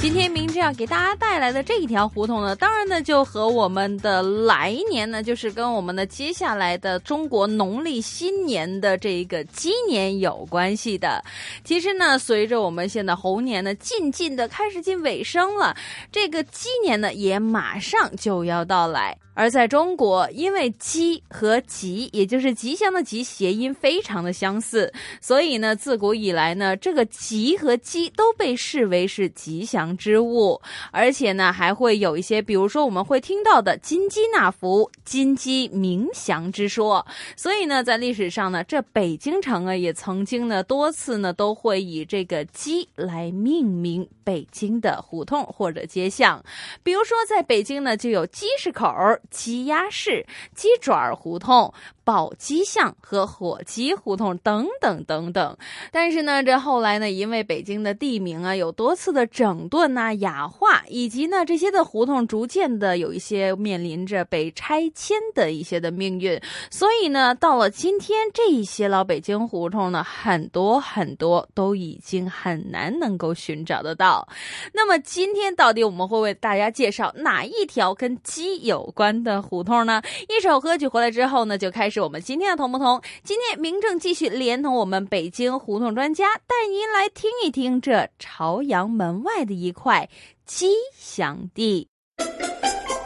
今天明志要给大家带来的这一条胡同呢，当然呢就和我们的来年呢，就是跟我们的接下来的中国农历新年的这一个鸡年有关系的。其实呢，随着我们现在猴年呢渐渐的开始进尾声了，这个鸡年呢也马上就要到来。而在中国，因为“鸡”和“吉”，也就是吉祥的“吉”，谐音非常的相似，所以呢，自古以来呢，这个“吉”和“鸡”都被视为是吉祥之物，而且呢，还会有一些，比如说我们会听到的“金鸡纳福”“金鸡鸣祥”之说。所以呢，在历史上呢，这北京城啊，也曾经呢多次呢都会以这个“鸡”来命名北京的胡同或者街巷，比如说在北京呢，就有鸡市口。鸡鸭市、鸡爪胡同。宝鸡巷和火鸡胡同等等等等，但是呢，这后来呢，因为北京的地名啊有多次的整顿呐、雅化，以及呢这些的胡同逐渐的有一些面临着被拆迁的一些的命运，所以呢，到了今天，这一些老北京胡同呢，很多很多都已经很难能够寻找得到。那么今天到底我们会为大家介绍哪一条跟鸡有关的胡同呢？一首歌曲回来之后呢，就开始。我们今天的同不同？今天明正继续连同我们北京胡同专家，带您来听一听这朝阳门外的一块吉祥地。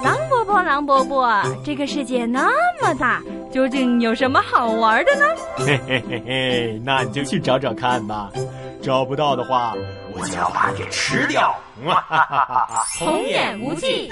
狼伯伯，狼伯伯，这个世界那么大，究竟有什么好玩的呢？嘿嘿嘿嘿，那你就去找找看吧。找不到的话，我就要把你吃掉。哈哈哈哈童言无忌。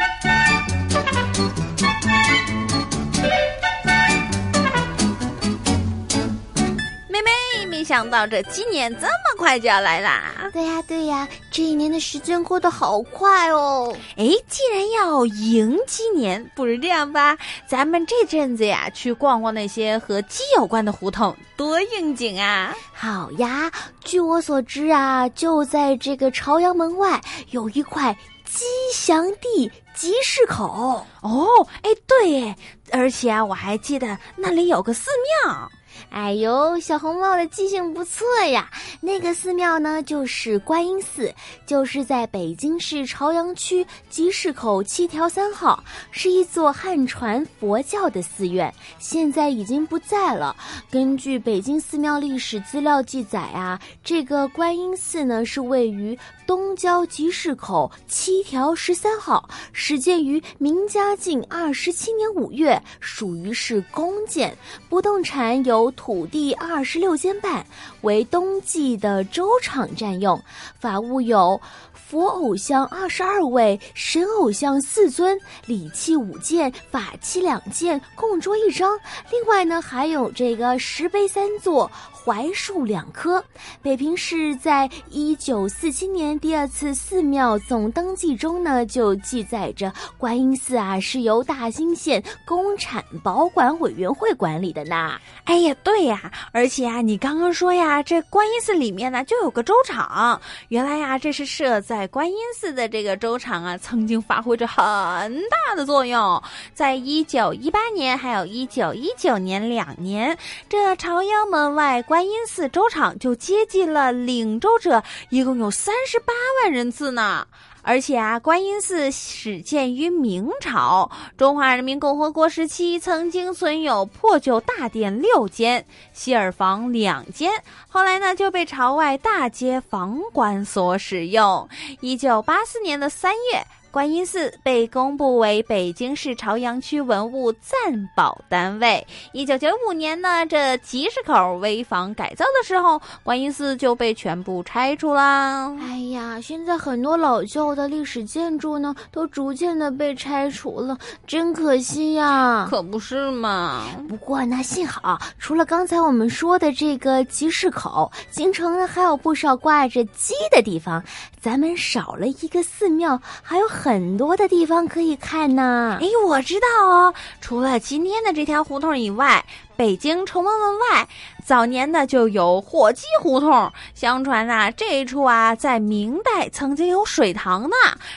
没想到这今年这么快就要来啦！对呀对呀，这一年的时间过得好快哦！哎，既然要迎鸡年，不如这样吧，咱们这阵子呀，去逛逛那些和鸡有关的胡同，多应景啊！好呀，据我所知啊，就在这个朝阳门外有一块吉祥地集市口哦。哎，对，而且啊，我还记得那里有个寺庙。哎呦，小红帽的记性不错呀！那个寺庙呢，就是观音寺，就是在北京市朝阳区集市口七条三号，是一座汉传佛教的寺院，现在已经不在了。根据北京寺庙历史资料记载啊，这个观音寺呢是位于东郊集市口七条十三号，始建于明嘉靖二十七年五月，属于是公建，不动产有。土地二十六间半，为冬季的粥厂占用。法物有佛偶像二十二位，神偶像四尊，礼器五件，法器两件，供桌一张。另外呢，还有这个石碑三座。槐树两棵。北平市在一九四七年第二次寺庙总登记中呢，就记载着观音寺啊是由大兴县公产保管委员会管理的呢。哎呀，对呀，而且啊，你刚刚说呀，这观音寺里面呢就有个粥厂。原来呀，这是设在观音寺的这个粥厂啊，曾经发挥着很大的作用。在一九一八年还有一九一九年两年，这朝阳门外。观音寺粥厂就接近了领粥者，一共有三十八万人次呢。而且啊，观音寺始建于明朝，中华人民共和国时期曾经存有破旧大殿六间，西耳房两间，后来呢就被朝外大街房管所使用。一九八四年的三月。观音寺被公布为北京市朝阳区文物暂保单位。一九九五年呢，这集市口危房改造的时候，观音寺就被全部拆除啦。哎呀，现在很多老旧的历史建筑呢，都逐渐的被拆除了，真可惜呀！可不是嘛。不过呢，幸好除了刚才我们说的这个集市口，京城呢还有不少挂着鸡的地方，咱们少了一个寺庙，还有。很很多的地方可以看呢。哎，我知道哦。除了今天的这条胡同以外，北京崇文门外。早年呢就有火鸡胡同，相传呐这一处啊在明代曾经有水塘呢，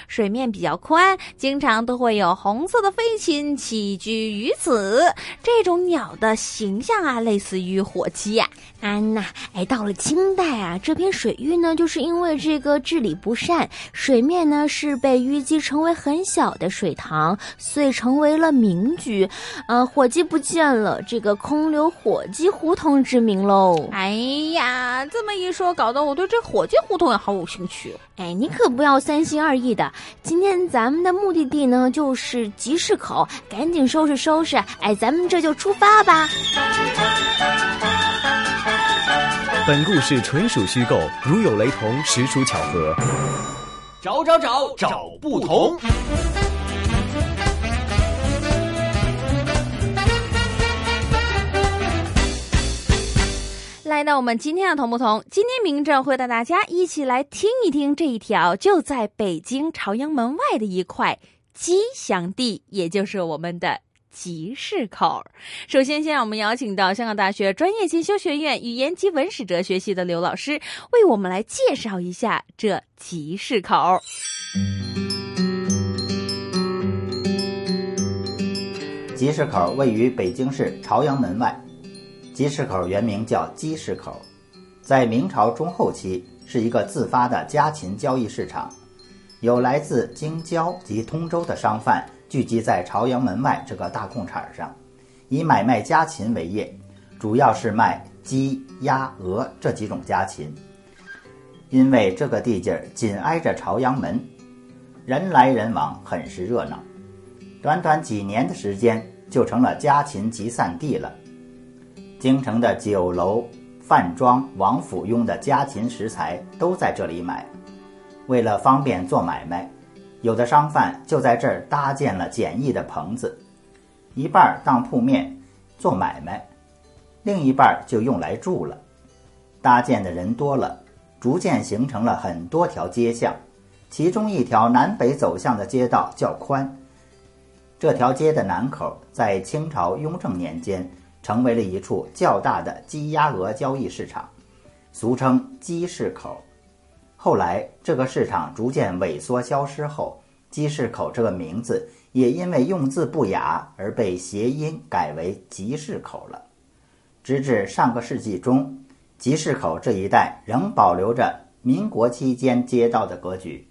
水面比较宽，经常都会有红色的飞禽栖居于此。这种鸟的形象啊类似于火鸡呀。安娜，哎，到了清代啊，这片水域呢就是因为这个治理不善，水面呢是被淤积成为很小的水塘，遂成为了民居。呃，火鸡不见了，这个空留火鸡胡同。之名喽！哎呀，这么一说，搞得我对这火鸡胡同也好有兴趣。哎，你可不要三心二意的。今天咱们的目的地呢，就是集市口，赶紧收拾收拾。哎，咱们这就出发吧。本故事纯属虚构，如有雷同，实属巧合。找找找找不同。来到我们今天的同不同，今天明正会带大家一起来听一听这一条就在北京朝阳门外的一块吉祥地，也就是我们的集市口。首先，先让我们邀请到香港大学专业进修学院语言及文史哲学系的刘老师，为我们来介绍一下这集市口。集市口位于北京市朝阳门外。集市口原名叫鸡市口，在明朝中后期是一个自发的家禽交易市场，有来自京郊及通州的商贩聚集在朝阳门外这个大空场上，以买卖家禽为业，主要是卖鸡、鸭、鹅这几种家禽。因为这个地界紧挨着朝阳门，人来人往，很是热闹。短短几年的时间，就成了家禽集散地了。京城的酒楼、饭庄、王府用的家禽食材都在这里买。为了方便做买卖，有的商贩就在这儿搭建了简易的棚子，一半当铺面做买卖，另一半就用来住了。搭建的人多了，逐渐形成了很多条街巷，其中一条南北走向的街道较宽。这条街的南口在清朝雍正年间。成为了一处较大的鸡鸭鹅交易市场，俗称鸡市口。后来这个市场逐渐萎缩消失后，鸡市口这个名字也因为用字不雅而被谐音改为集市口了。直至上个世纪中，集市口这一带仍保留着民国期间街道的格局。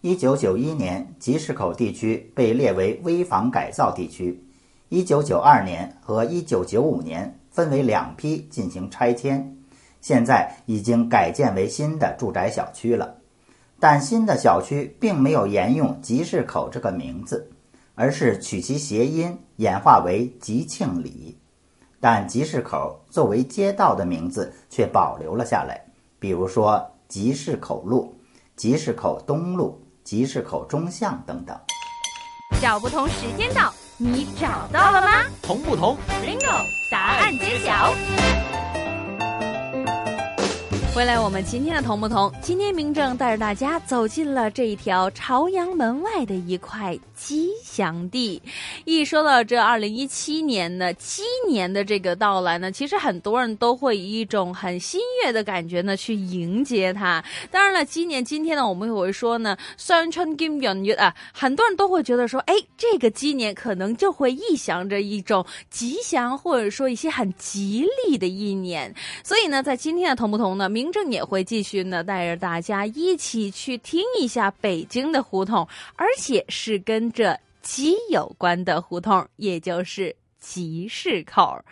一九九一年，集市口地区被列为危房改造地区。一九九二年和一九九五年分为两批进行拆迁，现在已经改建为新的住宅小区了。但新的小区并没有沿用集市口这个名字，而是取其谐音演化为吉庆里。但集市口作为街道的名字却保留了下来，比如说集市口路、集市口东路、集市口中巷等等。找不同时间到。你找到了吗？同不同？Bingo！答案揭晓。回来，我们今天的同不同？今天明正带着大家走进了这一条朝阳门外的一块吉祥地。一说到这二零一七年的鸡年的这个到来呢，其实很多人都会以一种很新悦的感觉呢去迎接它。当然了，今年今天呢，我们也会说呢，双春金圆月啊，很多人都会觉得说，哎，这个鸡年可能就会臆想着一种吉祥，或者说一些很吉利的一年。所以呢，在今天的同不同呢，明嬴政也会继续呢，带着大家一起去听一下北京的胡同，而且是跟着鸡有关的胡同，也就是集市口。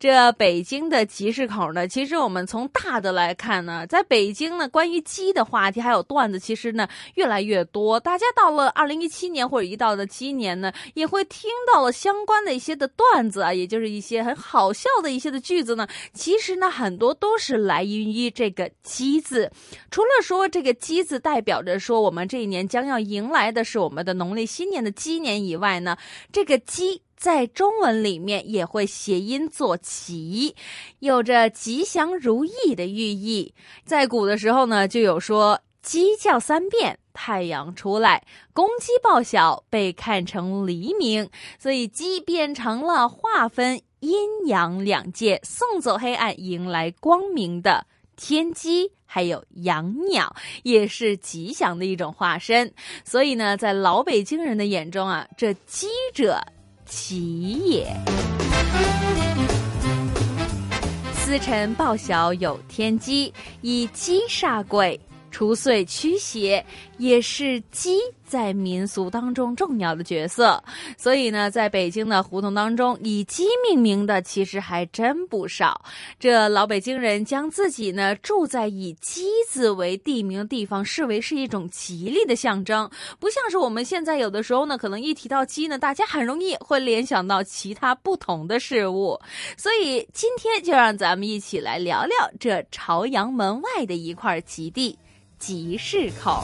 这北京的集市口呢，其实我们从大的来看呢，在北京呢，关于鸡的话题还有段子，其实呢越来越多。大家到了二零一七年或者一到的鸡年呢，也会听到了相关的一些的段子啊，也就是一些很好笑的一些的句子呢。其实呢，很多都是来源于这个“鸡”字。除了说这个“鸡”字代表着说我们这一年将要迎来的是我们的农历新年的鸡年以外呢，这个“鸡”。在中文里面也会谐音做“吉”，有着吉祥如意的寓意。在古的时候呢，就有说“鸡叫三遍，太阳出来”，公鸡报晓被看成黎明，所以鸡变成了划分阴阳两界、送走黑暗、迎来光明的天鸡，还有养鸟，也是吉祥的一种化身。所以呢，在老北京人的眼中啊，这鸡者。其也。司辰报晓有天机，以鸡煞贵，除岁驱邪，也是鸡。在民俗当中重要的角色，所以呢，在北京的胡同当中，以鸡命名的其实还真不少。这老北京人将自己呢住在以鸡字为地名的地方，视为是一种吉利的象征，不像是我们现在有的时候呢，可能一提到鸡呢，大家很容易会联想到其他不同的事物。所以今天就让咱们一起来聊聊这朝阳门外的一块吉地——集市口。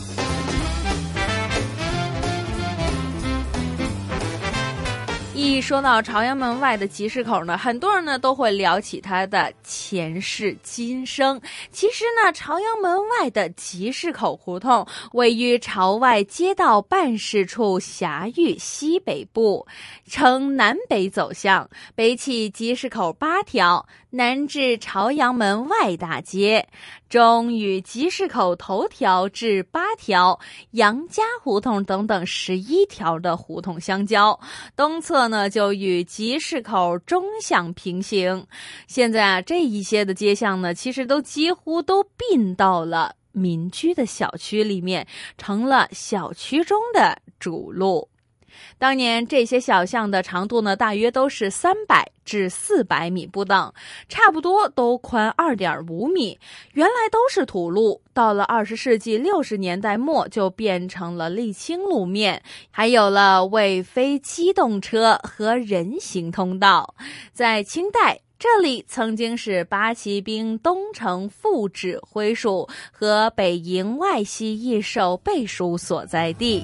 一说到朝阳门外的集市口呢，很多人呢都会聊起它的前世今生。其实呢，朝阳门外的集市口胡同位于朝外街道办事处辖域西北部，呈南北走向，北起集市口八条，南至朝阳门外大街。中与集市口头条至八条、杨家胡同等等十一条的胡同相交，东侧呢就与集市口中巷平行。现在啊，这一些的街巷呢，其实都几乎都并到了民居的小区里面，成了小区中的主路。当年这些小巷的长度呢，大约都是三百至四百米不等，差不多都宽二点五米。原来都是土路，到了二十世纪六十年代末就变成了沥青路面，还有了为非机动车和人行通道。在清代，这里曾经是八旗兵东城副指挥署和北营外西役守备署所在地。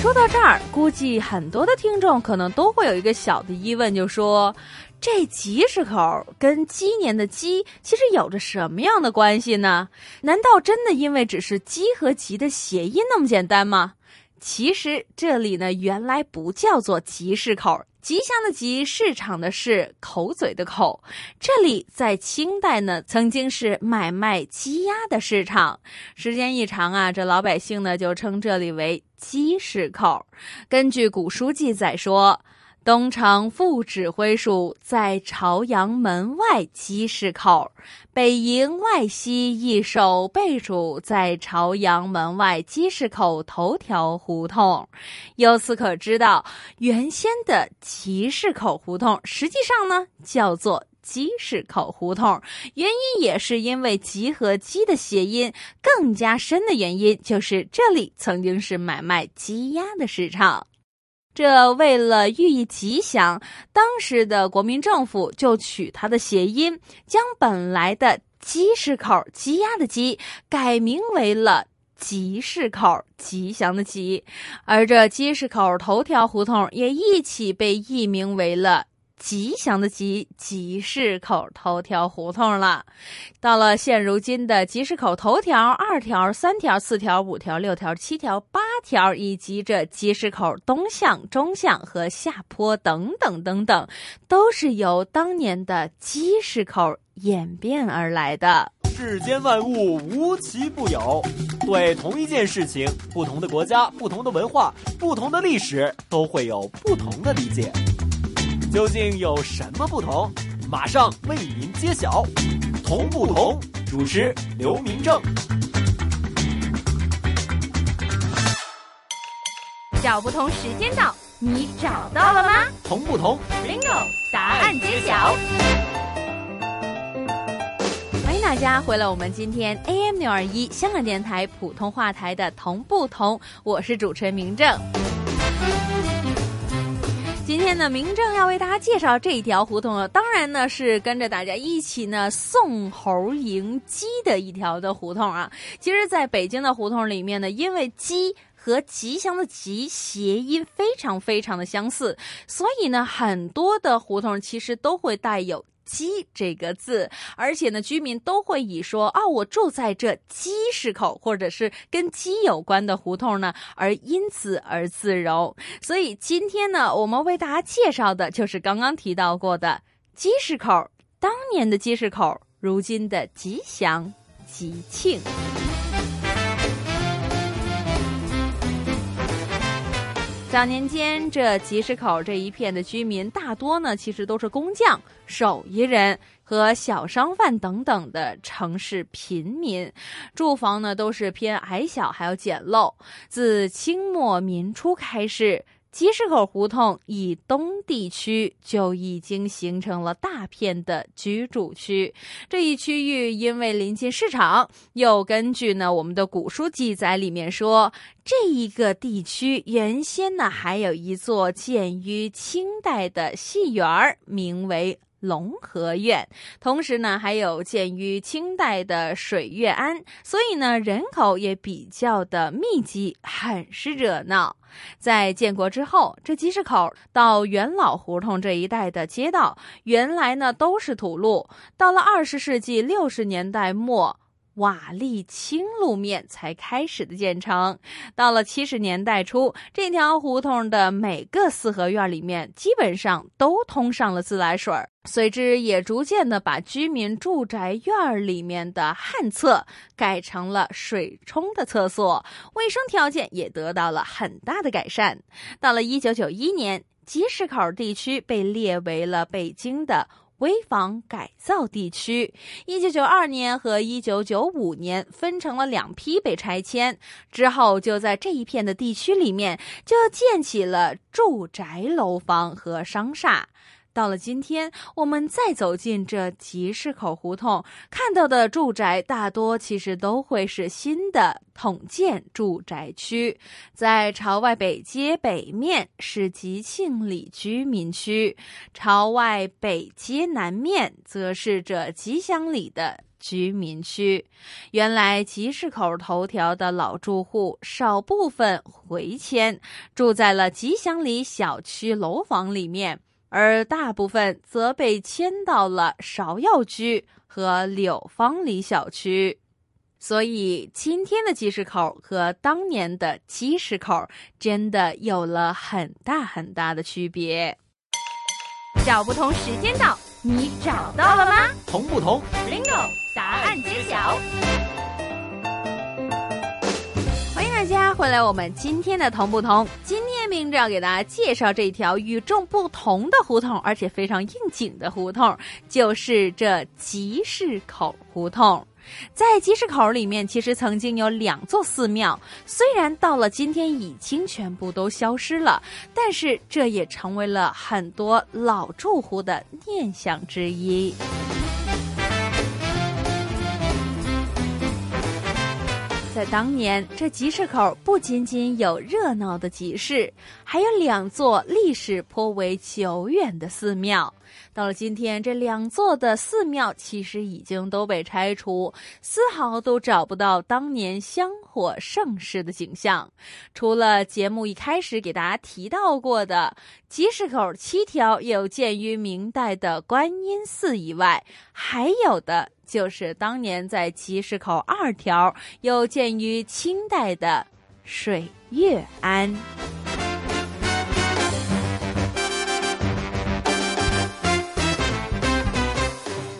说到这儿，估计很多的听众可能都会有一个小的疑问，就说这集市口跟鸡年的鸡其实有着什么样的关系呢？难道真的因为只是鸡和吉的谐音那么简单吗？其实这里呢，原来不叫做集市口。吉祥的吉，市场的市，口嘴的口。这里在清代呢，曾经是买卖鸡鸭的市场。时间一长啊，这老百姓呢就称这里为鸡市口。根据古书记载说。东城副指挥署在朝阳门外鸡市口，北营外西一守备署在朝阳门外鸡市口头条胡同。由此可知道，原先的集市口胡同实际上呢叫做鸡市口胡同。原因也是因为“集”和“鸡”的谐音。更加深的原因就是这里曾经是买卖鸡鸭的市场。这为了寓意吉祥，当时的国民政府就取它的谐音，将本来的“鸡市口”鸡鸭的“鸡”改名为了“集市口”吉祥的“吉”，而这“鸡市口”头条胡同也一起被译名为了。吉祥的吉集市口头条胡同了，到了现如今的集市口头条二条、三条、四条、五条、六条、七条、八条，以及这集市口东巷、中巷和下坡等等等等，都是由当年的集市口演变而来的。世间万物无奇不有，对同一件事情，不同的国家、不同的文化、不同的历史，都会有不同的理解。究竟有什么不同？马上为您揭晓。同不同？主持刘明正。小不同时间到。你找到了吗同不同？？Bingo，答案揭晓。欢迎大家回来，我们今天 AM 六二一香港电台普通话台的同不同，我是主持人明正。今天呢，明正要为大家介绍这一条胡同呢，当然呢是跟着大家一起呢送猴迎鸡的一条的胡同啊。其实，在北京的胡同里面呢，因为鸡。和吉祥的“吉”谐音非常非常的相似，所以呢，很多的胡同其实都会带有“鸡”这个字，而且呢，居民都会以说啊，我住在这鸡市口，或者是跟鸡有关的胡同呢，而因此而自柔。所以今天呢，我们为大家介绍的就是刚刚提到过的鸡市口，当年的鸡市口，如今的吉祥吉庆。早年间，这集市口这一片的居民大多呢，其实都是工匠、手艺人和小商贩等等的城市贫民，住房呢都是偏矮小，还要简陋。自清末民初开始。集市口胡同以东地区就已经形成了大片的居住区，这一区域因为临近市场，又根据呢我们的古书记载里面说，这一个地区原先呢还有一座建于清代的戏园儿，名为。龙和苑，同时呢还有建于清代的水月庵，所以呢人口也比较的密集，很是热闹。在建国之后，这集市口到元老胡同这一带的街道，原来呢都是土路，到了二十世纪六十年代末。瓦砾青路面才开始的建成，到了七十年代初，这条胡同的每个四合院里面基本上都通上了自来水，随之也逐渐的把居民住宅院里面的旱厕改成了水冲的厕所，卫生条件也得到了很大的改善。到了一九九一年，集市口地区被列为了北京的。危房改造地区，一九九二年和一九九五年分成了两批被拆迁，之后就在这一片的地区里面就建起了住宅楼房和商厦。到了今天，我们再走进这集市口胡同，看到的住宅大多其实都会是新的统建住宅区。在朝外北街北面是吉庆里居民区，朝外北街南面则是这吉祥里的居民区。原来集市口头条的老住户少部分回迁，住在了吉祥里小区楼房里面。而大部分则被迁到了芍药居和柳芳里小区，所以今天的集市口和当年的集市口真的有了很大很大的区别。找不同时间到，你找到了吗同不同？？Bingo，答案揭晓。大家回来，我们今天的同不同。今天明着要给大家介绍这条与众不同的胡同，而且非常应景的胡同，就是这集市口胡同。在集市口里面，其实曾经有两座寺庙，虽然到了今天已经全部都消失了，但是这也成为了很多老住户的念想之一。在当年，这集市口不仅仅有热闹的集市，还有两座历史颇为久远的寺庙。到了今天，这两座的寺庙其实已经都被拆除，丝毫都找不到当年香火盛世的景象。除了节目一开始给大家提到过的集市口七条有建于明代的观音寺以外，还有的就是当年在集市口二条有建于清代的水月庵。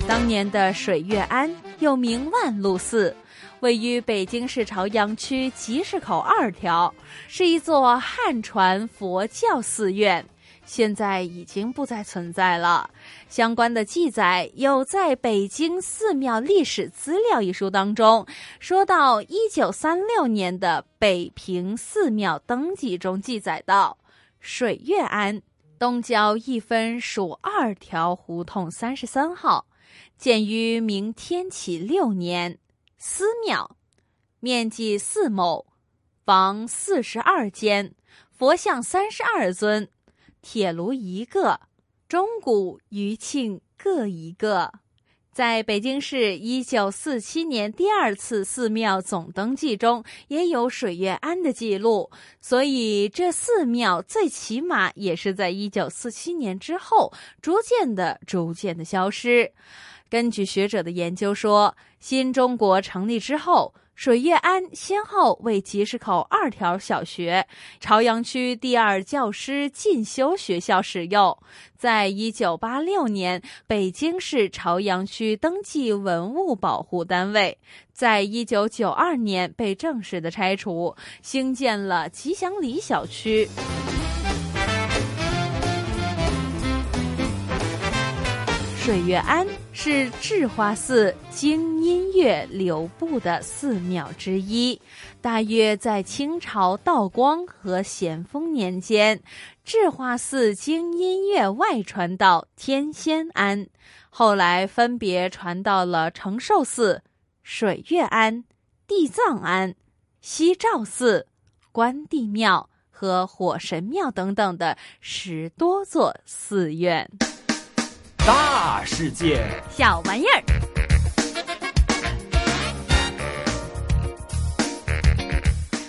当年的水月庵又名万路寺，位于北京市朝阳区集市口二条，是一座汉传佛教寺院，现在已经不再存在了。相关的记载有在《北京寺庙历史资料》一书当中说到，一九三六年的北平寺庙登记中记载到。水月庵，东郊一分属二条胡同三十三号，建于明天启六年。寺庙，面积四亩，房四十二间，佛像三十二尊，铁炉一个，钟鼓、余磬各一个。在北京市一九四七年第二次寺庙总登记中，也有水月庵的记录，所以这寺庙最起码也是在一九四七年之后，逐渐的、逐渐的消失。根据学者的研究说，新中国成立之后。水月庵先后为集市口二条小学、朝阳区第二教师进修学校使用。在一九八六年，北京市朝阳区登记文物保护单位。在一九九二年被正式的拆除，兴建了吉祥里小区。水月庵是智化寺经音乐流布的寺庙之一，大约在清朝道光和咸丰年间，智化寺经音乐外传到天仙庵，后来分别传到了承寿寺、水月庵、地藏庵、西照寺、关帝庙和火神庙等等的十多座寺院。大世界，小玩意儿。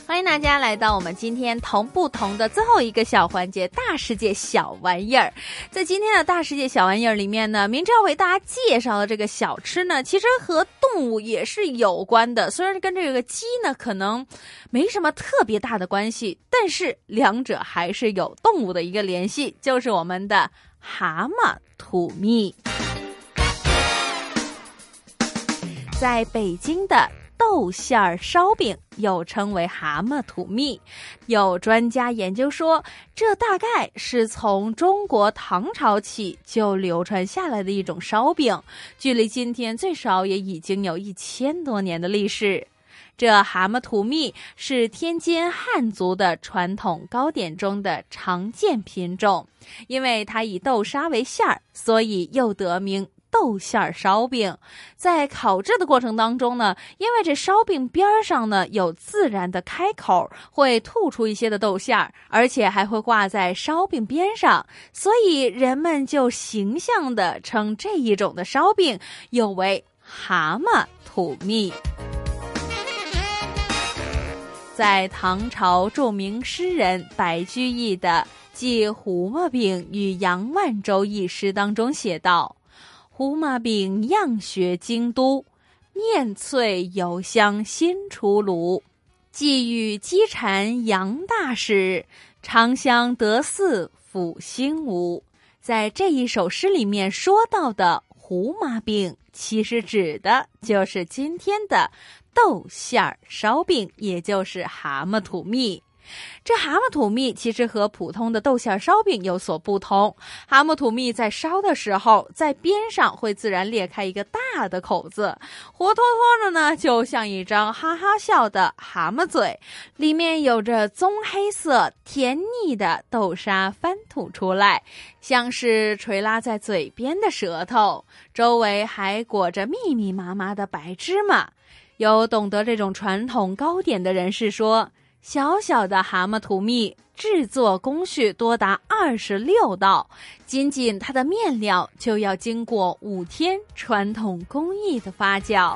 欢迎大家来到我们今天同不同的最后一个小环节——大世界小玩意儿。在今天的大世界小玩意儿里面呢，明要为大家介绍的这个小吃呢，其实和动物也是有关的。虽然跟这个鸡呢可能没什么特别大的关系，但是两者还是有动物的一个联系，就是我们的。蛤蟆土蜜，在北京的豆馅儿烧饼又称为蛤蟆土蜜。有专家研究说，这大概是从中国唐朝起就流传下来的一种烧饼，距离今天最少也已经有一千多年的历史。这蛤蟆吐蜜是天津汉族的传统糕点中的常见品种，因为它以豆沙为馅儿，所以又得名豆馅儿烧饼。在烤制的过程当中呢，因为这烧饼边上呢有自然的开口，会吐出一些的豆馅儿，而且还会挂在烧饼边上，所以人们就形象的称这一种的烧饼有为蛤蟆吐蜜。在唐朝著名诗人白居易的《寄胡麻饼与杨万州》一诗当中写道：“胡麻饼样学京都，面脆油香新出炉。寄与鸡蝉杨大使，长相得似抚心无。”在这一首诗里面说到的胡麻饼，其实指的就是今天的。豆馅儿烧饼，也就是蛤蟆土蜜。这蛤蟆土蜜其实和普通的豆馅儿烧饼有所不同。蛤蟆土蜜在烧的时候，在边上会自然裂开一个大的口子，活脱脱的呢，就像一张哈哈笑的蛤蟆嘴，里面有着棕黑色、甜腻的豆沙翻吐出来，像是垂拉在嘴边的舌头，周围还裹着密密麻麻的白芝麻。有懂得这种传统糕点的人士说，小小的蛤蟆吐蜜制作工序多达二十六道，仅仅它的面料就要经过五天传统工艺的发酵。